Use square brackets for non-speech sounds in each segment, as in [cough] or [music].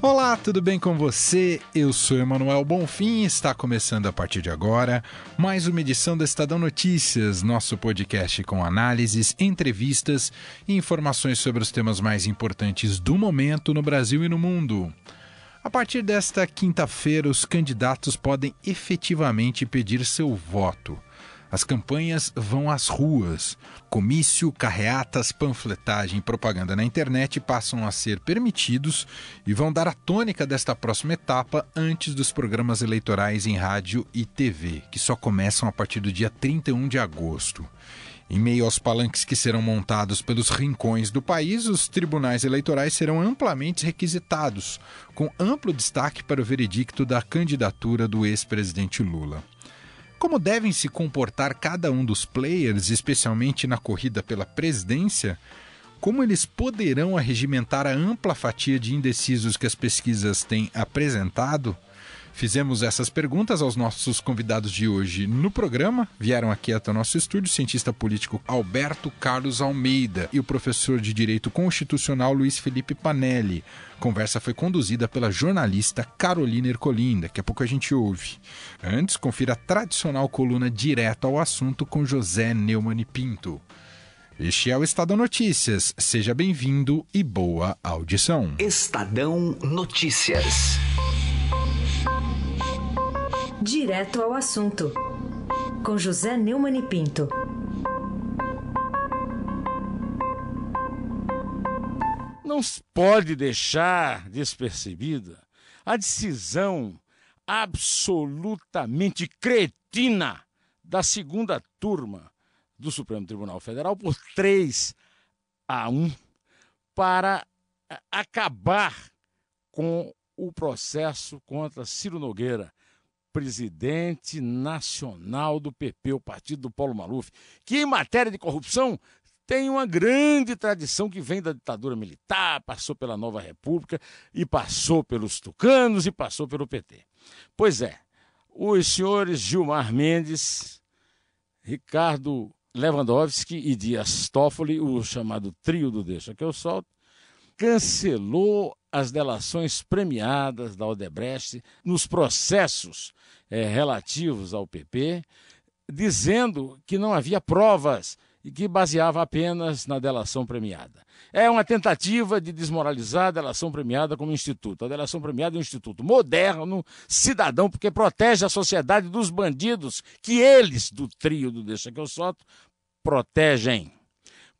Olá, tudo bem com você? Eu sou Emanuel Bonfim e está começando a partir de agora mais uma edição do Estadão Notícias, nosso podcast com análises, entrevistas e informações sobre os temas mais importantes do momento no Brasil e no mundo. A partir desta quinta-feira, os candidatos podem efetivamente pedir seu voto. As campanhas vão às ruas. Comício, carreatas, panfletagem e propaganda na internet passam a ser permitidos e vão dar a tônica desta próxima etapa antes dos programas eleitorais em rádio e TV, que só começam a partir do dia 31 de agosto. Em meio aos palanques que serão montados pelos rincões do país, os tribunais eleitorais serão amplamente requisitados, com amplo destaque para o veredicto da candidatura do ex-presidente Lula. Como devem se comportar cada um dos players, especialmente na corrida pela presidência? Como eles poderão arregimentar a ampla fatia de indecisos que as pesquisas têm apresentado? Fizemos essas perguntas aos nossos convidados de hoje no programa. Vieram aqui até o nosso estúdio o cientista político Alberto Carlos Almeida e o professor de Direito Constitucional Luiz Felipe Panelli. A conversa foi conduzida pela jornalista Carolina Ercolim. Daqui a pouco a gente ouve. Antes, confira a tradicional coluna direto ao assunto com José Neumann e Pinto. Este é o Estadão Notícias. Seja bem-vindo e boa audição. Estadão Notícias. Direto ao assunto, com José Neumann e Pinto. Não se pode deixar despercebida a decisão absolutamente cretina da segunda turma do Supremo Tribunal Federal por 3 a 1 para acabar com o processo contra Ciro Nogueira, presidente nacional do PP, o partido do Paulo Maluf, que em matéria de corrupção tem uma grande tradição que vem da ditadura militar, passou pela Nova República e passou pelos tucanos e passou pelo PT. Pois é, os senhores Gilmar Mendes, Ricardo Lewandowski e Dias Toffoli, o chamado trio do Deixa que eu solto, cancelou as delações premiadas da Odebrecht nos processos é, relativos ao PP, dizendo que não havia provas e que baseava apenas na delação premiada. É uma tentativa de desmoralizar a delação premiada como instituto. A delação premiada é um instituto moderno, cidadão, porque protege a sociedade dos bandidos que eles, do trio do Deixa que eu solto, protegem.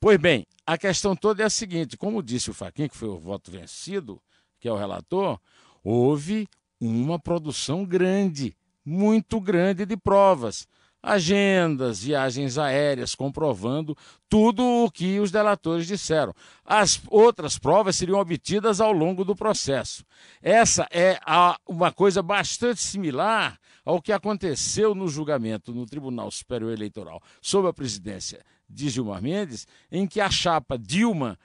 Pois bem, a questão toda é a seguinte: como disse o Faquin, que foi o voto vencido, que é o relator, houve uma produção grande, muito grande de provas agendas, viagens aéreas, comprovando tudo o que os delatores disseram. As outras provas seriam obtidas ao longo do processo. Essa é a, uma coisa bastante similar ao que aconteceu no julgamento no Tribunal Superior Eleitoral sob a presidência de Gilmar Mendes, em que a chapa Dilma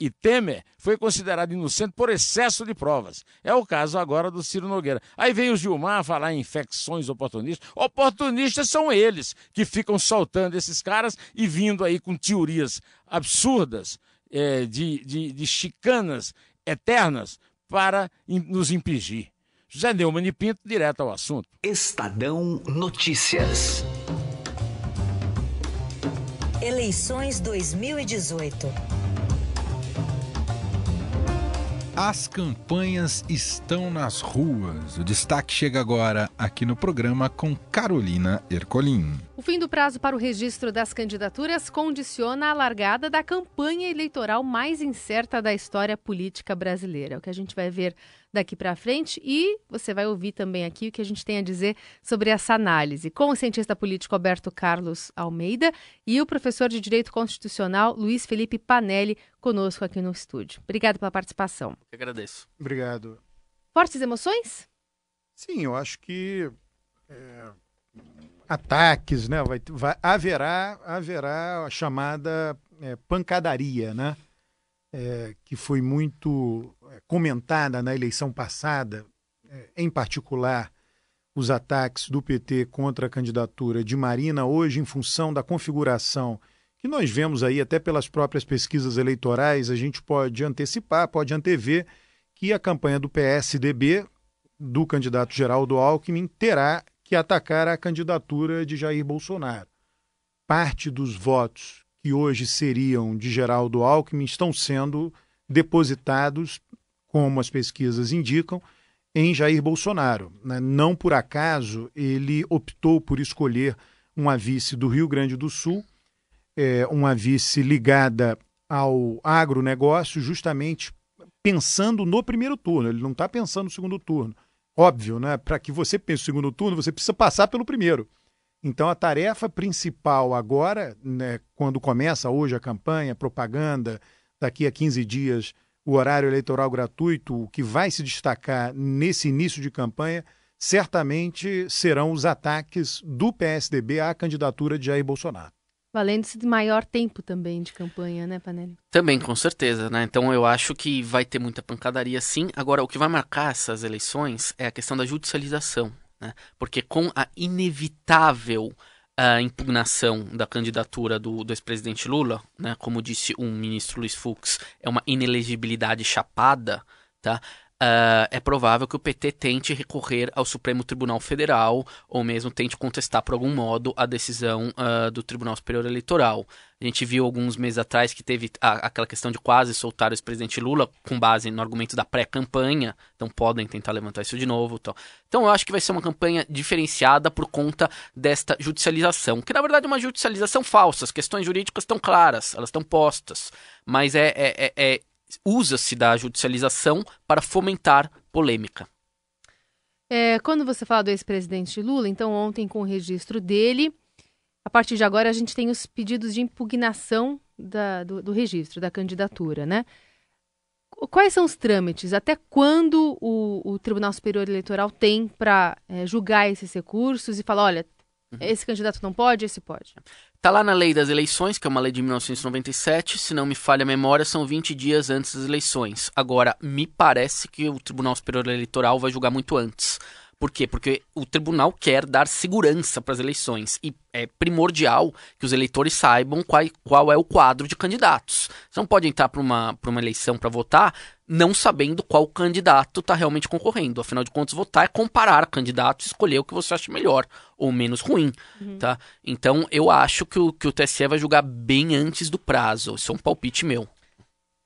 e Temer foi considerado inocente por excesso de provas. É o caso agora do Ciro Nogueira. Aí vem o Gilmar falar em infecções oportunistas. Oportunistas são eles que ficam soltando esses caras e vindo aí com teorias absurdas é, de, de, de chicanas eternas para nos impingir. José Neumann e Pinto, direto ao assunto. Estadão Notícias. Eleições 2018. As campanhas estão nas ruas. O destaque chega agora aqui no programa com Carolina Ercolim. O fim do prazo para o registro das candidaturas condiciona a largada da campanha eleitoral mais incerta da história política brasileira. O que a gente vai ver daqui para frente e você vai ouvir também aqui o que a gente tem a dizer sobre essa análise com o cientista político Alberto Carlos Almeida e o professor de Direito Constitucional Luiz Felipe Panelli conosco aqui no estúdio. Obrigado pela participação. Eu agradeço. Obrigado. Fortes emoções? Sim, eu acho que é, ataques, né? Vai, vai, haverá, haverá a chamada é, pancadaria, né? é, que foi muito é, comentada na eleição passada, é, em particular os ataques do PT contra a candidatura de Marina, hoje, em função da configuração que nós vemos aí, até pelas próprias pesquisas eleitorais, a gente pode antecipar, pode antever que a campanha do PSDB, do candidato Geraldo Alckmin, terá que atacar a candidatura de Jair Bolsonaro. Parte dos votos que hoje seriam de Geraldo Alckmin estão sendo depositados, como as pesquisas indicam, em Jair Bolsonaro. Né? Não por acaso ele optou por escolher uma vice do Rio Grande do Sul, é, uma vice ligada ao agronegócio, justamente pensando no primeiro turno. Ele não está pensando no segundo turno. Óbvio, né? Para que você pense no segundo turno, você precisa passar pelo primeiro. Então, a tarefa principal agora, né, quando começa hoje a campanha, propaganda, daqui a 15 dias o horário eleitoral gratuito, o que vai se destacar nesse início de campanha, certamente serão os ataques do PSDB à candidatura de Jair Bolsonaro. Valendo-se de maior tempo também de campanha, né, Panelli? Também, com certeza, né? Então eu acho que vai ter muita pancadaria sim. Agora, o que vai marcar essas eleições é a questão da judicialização, né? Porque com a inevitável a impugnação da candidatura do, do ex-presidente Lula, né, como disse o ministro Luiz Fux, é uma inelegibilidade chapada, tá? Uh, é provável que o PT tente recorrer ao Supremo Tribunal Federal ou mesmo tente contestar por algum modo a decisão uh, do Tribunal Superior Eleitoral. A gente viu alguns meses atrás que teve a, aquela questão de quase soltar o ex-presidente Lula com base no argumento da pré-campanha, então podem tentar levantar isso de novo. Então. então eu acho que vai ser uma campanha diferenciada por conta desta judicialização, que na verdade é uma judicialização falsa, as questões jurídicas estão claras, elas estão postas, mas é, é, é, é usa-se da judicialização para fomentar polêmica. É, quando você fala do ex-presidente Lula, então ontem com o registro dele, a partir de agora a gente tem os pedidos de impugnação da, do, do, registro, da candidatura, né? Quais são os trâmites? Até quando o, o Tribunal Superior Eleitoral tem para é, julgar esses recursos e falar, olha, uhum. esse candidato não pode, esse pode? Tá lá na lei das eleições, que é uma lei de 1997, se não me falha a memória, são 20 dias antes das eleições. Agora, me parece que o Tribunal Superior Eleitoral vai julgar muito antes. Por quê? Porque o tribunal quer dar segurança para as eleições e é primordial que os eleitores saibam qual, qual é o quadro de candidatos. Você não pode entrar para uma, uma eleição para votar não sabendo qual candidato está realmente concorrendo. Afinal de contas, votar é comparar candidatos e escolher o que você acha melhor ou menos ruim, uhum. tá? Então, eu acho que o, que o TSE vai julgar bem antes do prazo. Isso é um palpite meu.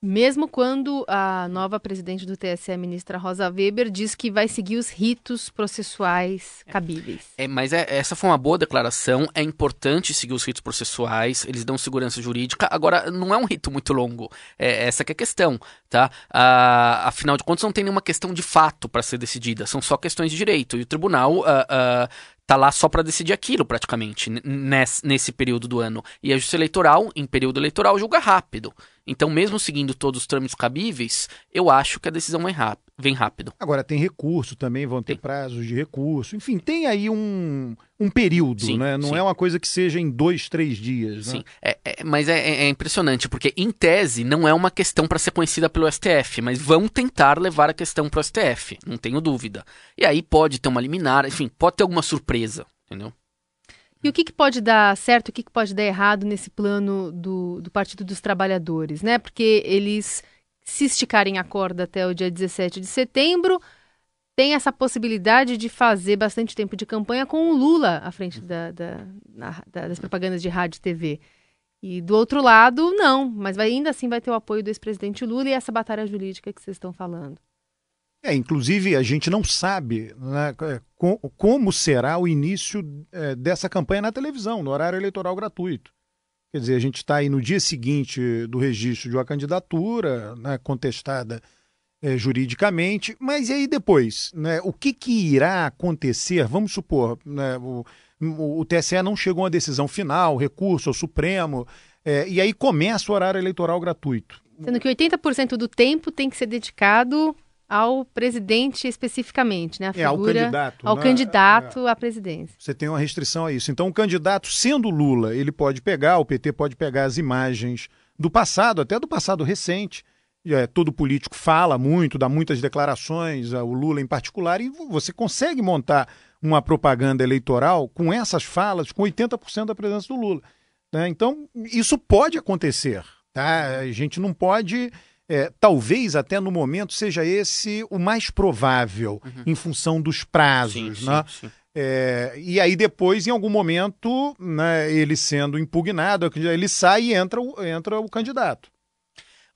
Mesmo quando a nova presidente do TSE, a ministra Rosa Weber, diz que vai seguir os ritos processuais cabíveis. É, mas é, essa foi uma boa declaração. É importante seguir os ritos processuais, eles dão segurança jurídica. Agora, não é um rito muito longo. É, essa que é a questão, tá? Ah, afinal de contas, não tem nenhuma questão de fato para ser decidida. São só questões de direito. E o tribunal ah, ah, tá lá só para decidir aquilo, praticamente, nesse, nesse período do ano. E a Justiça Eleitoral, em período eleitoral, julga rápido. Então, mesmo seguindo todos os trâmites cabíveis, eu acho que a decisão vem rápido. Vem rápido. Agora, tem recurso também, vão ter tem. prazos de recurso. Enfim, tem aí um, um período, sim, né? Não sim. é uma coisa que seja em dois, três dias. Sim, né? é, é, mas é, é, impressionante, porque em tese não é uma questão para ser conhecida pelo STF, mas vão tentar levar a questão para o STF, não tenho dúvida. E aí pode ter uma liminar, enfim, pode ter alguma surpresa, entendeu? E o que, que pode dar certo, o que, que pode dar errado nesse plano do, do Partido dos Trabalhadores, né? Porque eles, se esticarem a corda até o dia 17 de setembro, tem essa possibilidade de fazer bastante tempo de campanha com o Lula à frente da, da, na, das propagandas de rádio e TV. E do outro lado, não, mas vai, ainda assim vai ter o apoio do ex-presidente Lula e essa batalha jurídica que vocês estão falando. É, inclusive, a gente não sabe né, é, como será o início é, dessa campanha na televisão, no horário eleitoral gratuito. Quer dizer, a gente está aí no dia seguinte do registro de uma candidatura né, contestada é, juridicamente, mas e aí depois? Né, o que, que irá acontecer? Vamos supor, né, o, o, TSE não chegou a uma decisão final, recurso ao Supremo, é, e aí começa o horário eleitoral gratuito. Sendo que 80% do tempo tem que ser dedicado ao presidente especificamente, né? A figura, é, ao candidato. Ao né? candidato é. à presidência. Você tem uma restrição a isso. Então, o candidato, sendo Lula, ele pode pegar, o PT pode pegar as imagens do passado, até do passado recente, é, todo político fala muito, dá muitas declarações, o Lula em particular, e você consegue montar uma propaganda eleitoral com essas falas, com 80% da presença do Lula. Né? Então, isso pode acontecer. Tá? A gente não pode. É, talvez até no momento seja esse o mais provável, uhum. em função dos prazos. Sim, né? Sim, sim. É, e aí depois, em algum momento, né, ele sendo impugnado, ele sai e entra, entra o candidato.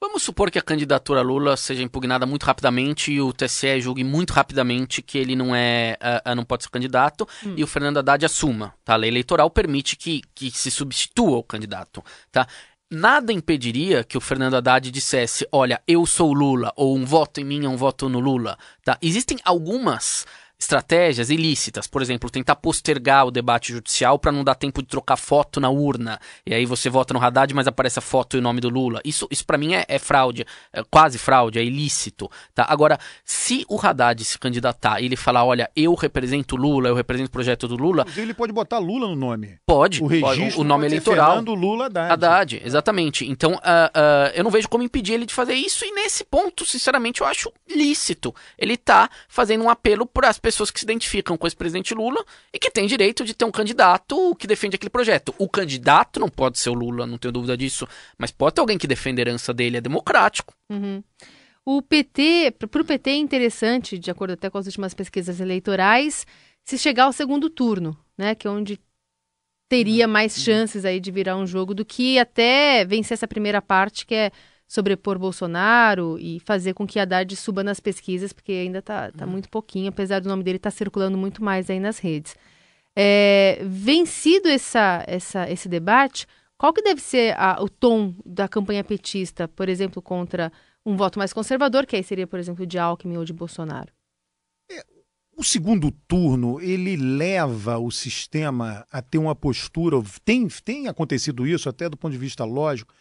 Vamos supor que a candidatura Lula seja impugnada muito rapidamente e o TSE julgue muito rapidamente que ele não é uh, não pode ser candidato hum. e o Fernando Haddad assuma. Tá? A lei eleitoral permite que, que se substitua o candidato. Tá? Nada impediria que o Fernando Haddad dissesse: olha, eu sou Lula, ou um voto em mim é um voto no Lula. Tá? Existem algumas estratégias ilícitas, por exemplo, tentar postergar o debate judicial para não dar tempo de trocar foto na urna, e aí você vota no Haddad, mas aparece a foto e o nome do Lula. Isso, isso para mim é, é fraude, é quase fraude, é ilícito. Tá? Agora, se o Haddad se candidatar e ele falar, olha, eu represento Lula, eu represento o projeto do Lula... Ele pode botar Lula no nome. Pode, o, registro o nome eleitoral. Fernando Lula Haddad. Haddad, exatamente. Então, uh, uh, eu não vejo como impedir ele de fazer isso, e nesse ponto, sinceramente, eu acho lícito. Ele tá fazendo um apelo para as pessoas que se identificam com esse presidente Lula e que têm direito de ter um candidato que defende aquele projeto. O candidato não pode ser o Lula, não tenho dúvida disso, mas pode ter alguém que defenda a herança dele, é democrático. Uhum. O PT, para o PT é interessante, de acordo até com as últimas pesquisas eleitorais, se chegar ao segundo turno, né, que é onde teria mais chances aí de virar um jogo do que até vencer essa primeira parte, que é sobrepor Bolsonaro e fazer com que Haddad suba nas pesquisas, porque ainda está tá uhum. muito pouquinho, apesar do nome dele estar tá circulando muito mais aí nas redes. É, vencido essa, essa, esse debate, qual que deve ser a, o tom da campanha petista, por exemplo, contra um voto mais conservador, que aí seria, por exemplo, de Alckmin ou de Bolsonaro? É, o segundo turno, ele leva o sistema a ter uma postura, tem, tem acontecido isso até do ponto de vista lógico,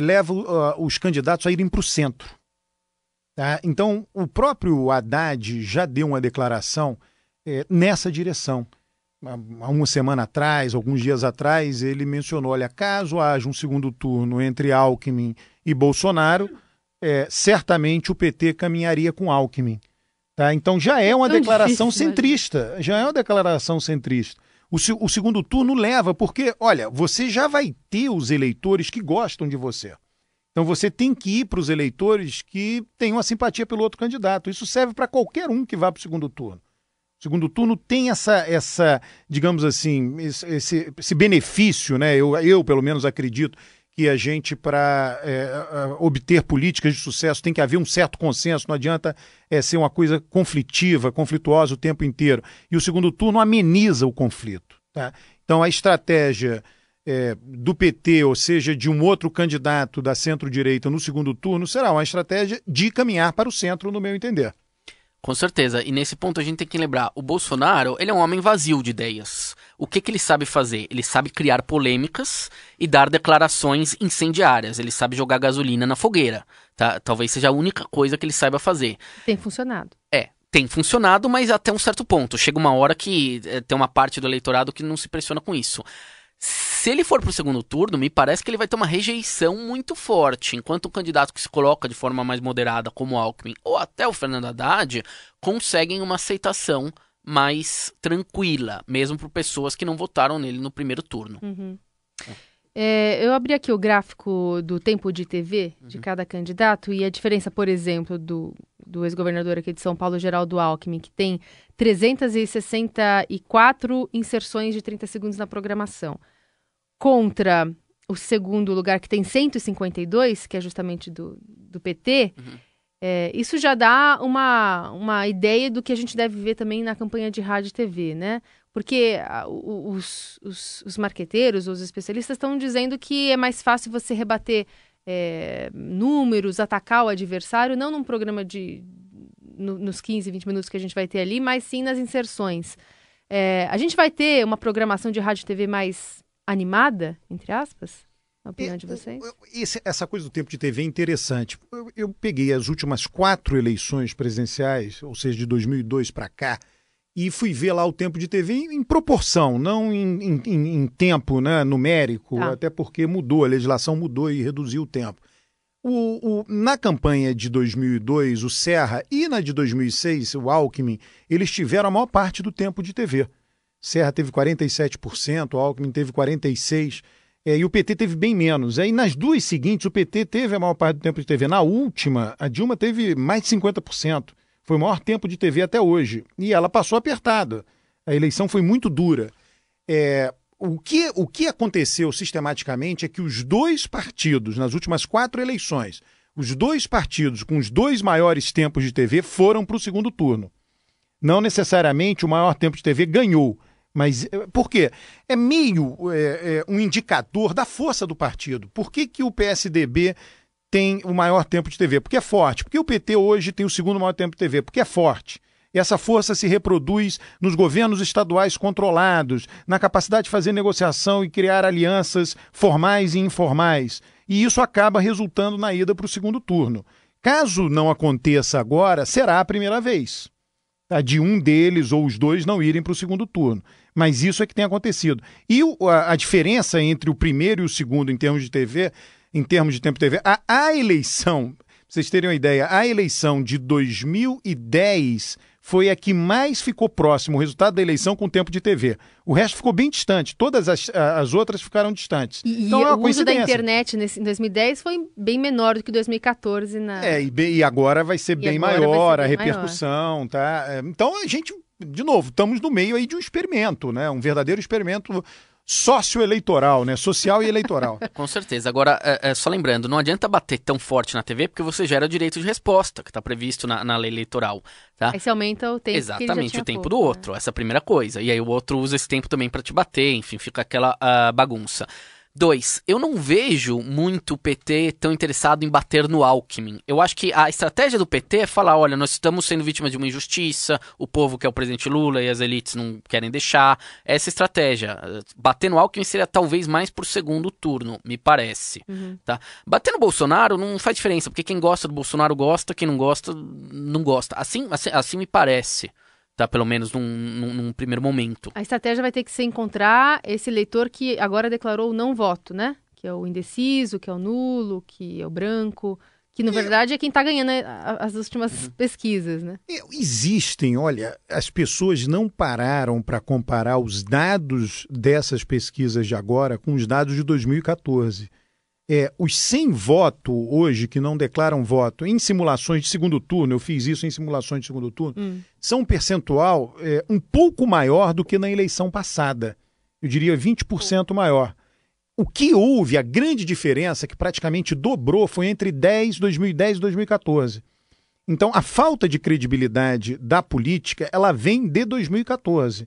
leva uh, os candidatos a irem para o centro. Tá? Então, o próprio Haddad já deu uma declaração é, nessa direção. Há uma semana atrás, alguns dias atrás, ele mencionou: olha, caso haja um segundo turno entre Alckmin e Bolsonaro, é, certamente o PT caminharia com Alckmin. Tá? Então já é uma declaração difícil, centrista. Já é uma declaração centrista. O, o segundo turno leva, porque, olha, você já vai ter os eleitores que gostam de você. Então você tem que ir para os eleitores que têm uma simpatia pelo outro candidato. Isso serve para qualquer um que vá para o segundo turno. O segundo turno tem essa, essa digamos assim, esse, esse benefício, né? Eu, eu, pelo menos, acredito que a gente, para é, obter políticas de sucesso, tem que haver um certo consenso, não adianta é, ser uma coisa conflitiva, conflituosa o tempo inteiro. E o segundo turno ameniza o conflito. Tá? Então, a estratégia é, do PT, ou seja, de um outro candidato da centro-direita no segundo turno, será uma estratégia de caminhar para o centro, no meu entender. Com certeza. E nesse ponto a gente tem que lembrar, o Bolsonaro, ele é um homem vazio de ideias. O que, que ele sabe fazer? Ele sabe criar polêmicas e dar declarações incendiárias. Ele sabe jogar gasolina na fogueira. Tá? Talvez seja a única coisa que ele saiba fazer. Tem funcionado. É, tem funcionado, mas até um certo ponto. Chega uma hora que é, tem uma parte do eleitorado que não se pressiona com isso. Se ele for para o segundo turno, me parece que ele vai ter uma rejeição muito forte, enquanto um candidato que se coloca de forma mais moderada, como o Alckmin ou até o Fernando Haddad, conseguem uma aceitação mais tranquila, mesmo por pessoas que não votaram nele no primeiro turno. Uhum. É, eu abri aqui o gráfico do tempo de TV de uhum. cada candidato e a diferença, por exemplo, do, do ex-governador aqui de São Paulo, Geraldo Alckmin, que tem 364 inserções de 30 segundos na programação contra o segundo lugar, que tem 152, que é justamente do, do PT, uhum. é, isso já dá uma, uma ideia do que a gente deve ver também na campanha de rádio e TV, né? Porque a, os, os, os marqueteiros, os especialistas estão dizendo que é mais fácil você rebater é, números, atacar o adversário, não num programa de no, nos 15, 20 minutos que a gente vai ter ali, mas sim nas inserções. É, a gente vai ter uma programação de rádio e TV mais animada, entre aspas? A opinião de vocês? Esse, essa coisa do tempo de TV é interessante. Eu, eu, peguei as últimas quatro eleições presidenciais, ou seja, de 2002 para cá, e fui ver lá o tempo de TV em, em proporção, não em, em, em tempo né, numérico, tá. até porque mudou, a legislação mudou e reduziu o tempo. O, o, na campanha de 2002, o Serra e na de 2006, o Alckmin, eles tiveram a maior parte do tempo de TV. Serra teve 47%, o Alckmin teve 46%, é, e o PT teve bem menos. Aí nas duas seguintes, o PT teve a maior parte do tempo de TV. Na última, a Dilma teve mais de 50%. Foi o maior tempo de TV até hoje. E ela passou apertada. A eleição foi muito dura. É, o, que, o que aconteceu sistematicamente é que os dois partidos, nas últimas quatro eleições, os dois partidos com os dois maiores tempos de TV foram para o segundo turno. Não necessariamente o maior tempo de TV ganhou, mas eh, por quê? É meio é, é, um indicador da força do partido. Por que, que o PSDB tem o maior tempo de TV? Porque é forte. Porque o PT hoje tem o segundo maior tempo de TV? Porque é forte. E essa força se reproduz nos governos estaduais controlados, na capacidade de fazer negociação e criar alianças formais e informais. E isso acaba resultando na ida para o segundo turno. Caso não aconteça agora, será a primeira vez? De um deles ou os dois não irem para o segundo turno. Mas isso é que tem acontecido. E a, diferença entre o primeiro e o segundo em termos de TV, em termos de tempo de TV, a, a eleição, pra vocês terem uma ideia, a eleição de 2010 foi a que mais ficou próximo o resultado da eleição com o tempo de TV. O resto ficou bem distante, todas as, as outras ficaram distantes. E, então, e é o uso da internet nesse, em 2010 foi bem menor do que 2014. Na... É, e, e agora vai ser e bem maior ser bem a repercussão, maior. tá? É, então a gente, de novo, estamos no meio aí de um experimento, né? Um verdadeiro experimento socioeleitoral, né? Social e eleitoral. [laughs] Com certeza. Agora, é, é, só lembrando, não adianta bater tão forte na TV porque você gera o direito de resposta, que está previsto na, na, lei eleitoral. Tá? Aí você aumenta o tempo Exatamente, o tempo pouco, do outro. Né? Essa é a primeira coisa. E aí o outro usa esse tempo também para te bater, enfim, fica aquela uh, bagunça. Dois, eu não vejo muito o PT tão interessado em bater no Alckmin. Eu acho que a estratégia do PT é falar: olha, nós estamos sendo vítimas de uma injustiça, o povo quer o presidente Lula e as elites não querem deixar. Essa estratégia. Bater no Alckmin seria talvez mais pro segundo turno, me parece. Uhum. Tá? Bater no Bolsonaro não faz diferença, porque quem gosta do Bolsonaro gosta, quem não gosta, não gosta. Assim, assim, assim me parece tá? Pelo menos num, num, num, primeiro momento. A estratégia vai ter que ser encontrar esse eleitor que agora declarou o não voto, né? Que é o indeciso, que é o nulo, que é o branco, que na verdade é quem está ganhando as últimas uhum. pesquisas, né? Existem, olha, as pessoas não pararam para comparar os dados dessas pesquisas de agora com os dados de 2014 é, os sem voto hoje, que não declaram voto, em simulações de segundo turno, eu fiz isso em simulações de segundo turno, hum. são um percentual é, um pouco maior do que na eleição passada. Eu diria 20% maior. O que houve, a grande diferença, que praticamente dobrou, foi entre 10, 2010 e 2014. Então, a falta de credibilidade da política, ela vem de 2014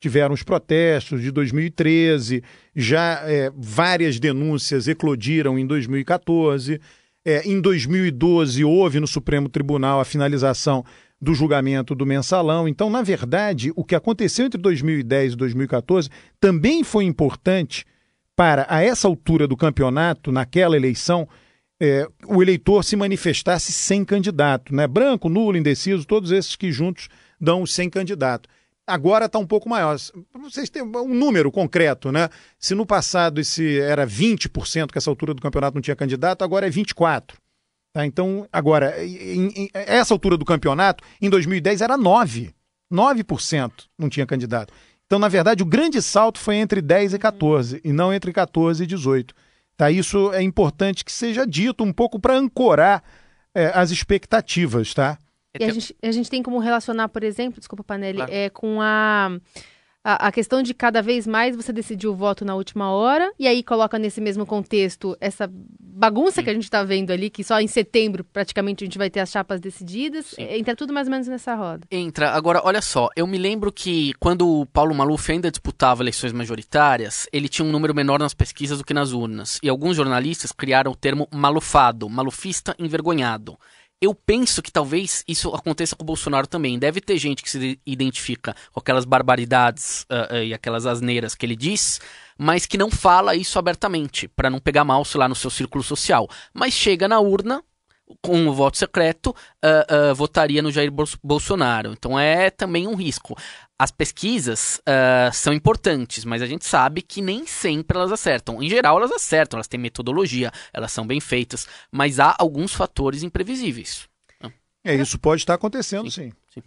tiveram os protestos de 2013, já é, várias denúncias eclodiram em 2014. É, em 2012 houve no Supremo Tribunal a finalização do julgamento do mensalão. Então, na verdade, o que aconteceu entre 2010 e 2014 também foi importante para, a essa altura do campeonato, naquela eleição, é, o eleitor se manifestasse sem candidato, né? Branco, nulo, indeciso, todos esses que juntos dão sem candidato agora está um pouco maior. Vocês terem um número concreto, né? Se no passado esse era 20%, que essa altura do campeonato não tinha candidato, agora é 24%. Tá? Então, agora, em, em, essa altura do campeonato, em 2010 era 9%. 9% não tinha candidato. Então, na verdade, o grande salto foi entre 10 e 14, e não entre 14 e 18. Tá? Isso é importante que seja dito um pouco para ancorar é, as expectativas, tá? E a, gente, a gente tem como relacionar, por exemplo, desculpa, Panelli, claro. é, com a, a, a, questão de cada vez mais você decidir o voto na última hora, e aí coloca nesse mesmo contexto essa bagunça Sim. que a gente está vendo ali, que só em setembro praticamente a gente vai ter as chapas decididas. É, entra tudo mais ou menos nessa roda. Entra. Agora, olha só, eu me lembro que quando o Paulo Maluf ainda disputava eleições majoritárias, ele tinha um número menor nas pesquisas do que nas urnas. E alguns jornalistas criaram o termo malufado, malufista envergonhado. Eu penso que talvez isso aconteça com o Bolsonaro também. Deve ter gente que se identifica com aquelas barbaridades uh, uh, e aquelas asneiras que ele diz, mas que não fala isso abertamente, para não pegar mal, sei lá, no seu círculo social. Mas chega na urna, com o voto secreto, uh, uh, votaria no Jair Bolsonaro. Então é também um risco. As pesquisas uh, são importantes, mas a gente sabe que nem sempre elas acertam. Em geral, elas acertam, elas têm metodologia, elas são bem feitas, mas há alguns fatores imprevisíveis. É, isso pode estar acontecendo, sim. sim. sim.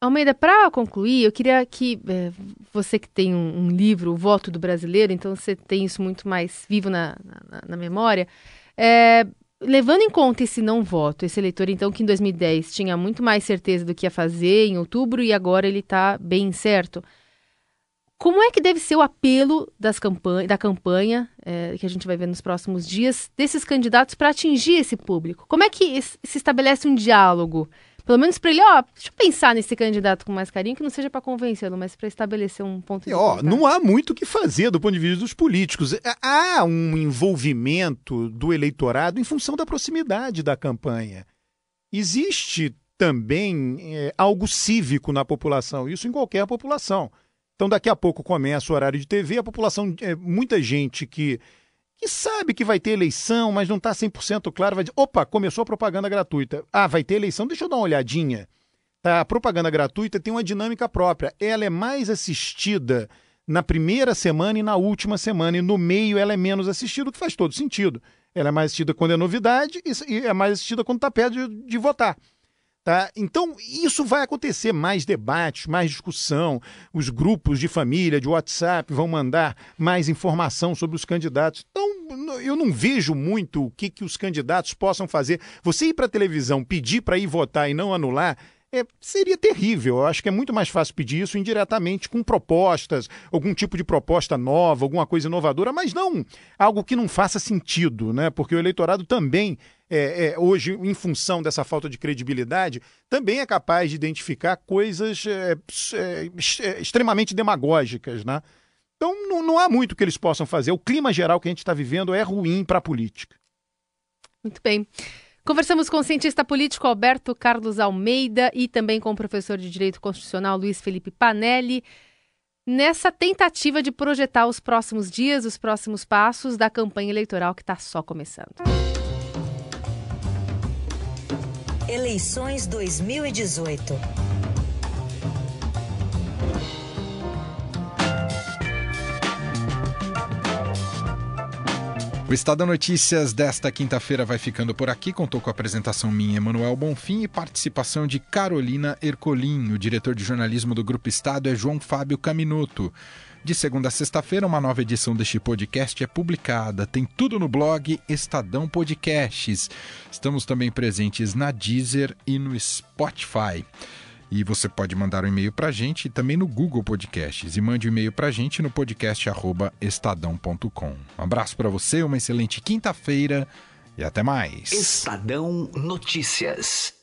Almeida, para concluir, eu queria que é, você que tem um, um, livro, O Voto do Brasileiro, então você tem isso muito mais vivo na, na, na memória, é, levando em conta esse não voto, esse eleitor, então, que em 2010 tinha muito mais certeza do que ia fazer em outubro e agora ele está bem incerto, como é que deve ser o apelo das campanha, da campanha, é, que a gente vai ver nos próximos dias, desses candidatos para atingir esse público? Como é que se estabelece um diálogo? Pelo menos para ele, ó, deixa eu pensar nesse candidato com mais carinho, que não seja para convencê-lo, mas para estabelecer um ponto de ó, Não há muito o que fazer do ponto de vista dos políticos. É, há um envolvimento do eleitorado em função da proximidade da campanha. Existe também é, algo cívico na população, isso em qualquer população. Então, daqui a pouco começa o horário de TV, a população, é, muita gente que que sabe que vai ter eleição, mas não está 100% claro, vai dizer, opa, começou a propaganda gratuita. Ah, vai ter eleição, deixa eu dar uma olhadinha. Tá, a propaganda gratuita tem uma dinâmica própria. Ela é mais assistida na primeira semana e na última semana, e no meio ela é menos assistida, o que faz todo sentido. Ela é mais assistida quando é novidade e é mais assistida quando está perto de, de votar. Tá? Então, isso vai acontecer, mais debates, mais discussão. Os grupos de família, de WhatsApp, vão mandar mais informação sobre os candidatos. Então, eu não vejo muito o que, que os candidatos possam fazer. Você ir para a televisão, pedir para ir votar e não anular, é, seria terrível. Eu acho que é muito mais fácil pedir isso indiretamente com propostas, algum tipo de proposta nova, alguma coisa inovadora, mas não algo que não faça sentido, né? Porque o eleitorado também é, é, hoje, em função dessa falta de credibilidade, também é capaz de identificar coisas é, é, é extremamente demagógicas, né? Então não, não há muito que eles possam fazer. O clima geral que a gente está vivendo é ruim para a política. Muito bem. Conversamos com o cientista político Alberto Carlos Almeida e também com o professor de Direito Constitucional Luiz Felipe Panelli nessa tentativa de projetar os próximos dias, os próximos passos da campanha eleitoral que está só começando. Eleições 2018. O Estado Notícias desta quinta-feira vai ficando por aqui. Contou com a apresentação minha, Emanuel Bonfim, e participação de Carolina Ercolim. O diretor de jornalismo do Grupo Estado é João Fábio Caminoto. De segunda a sexta-feira, uma nova edição deste podcast é publicada. Tem tudo no blog Estadão Podcasts. Estamos também presentes na Deezer e no Spotify. E você pode mandar um e-mail para a gente também no Google Podcasts. E mande um e-mail para a gente no podcast.estadão.com. Um abraço para você, uma excelente quinta-feira e até mais. Estadão Notícias.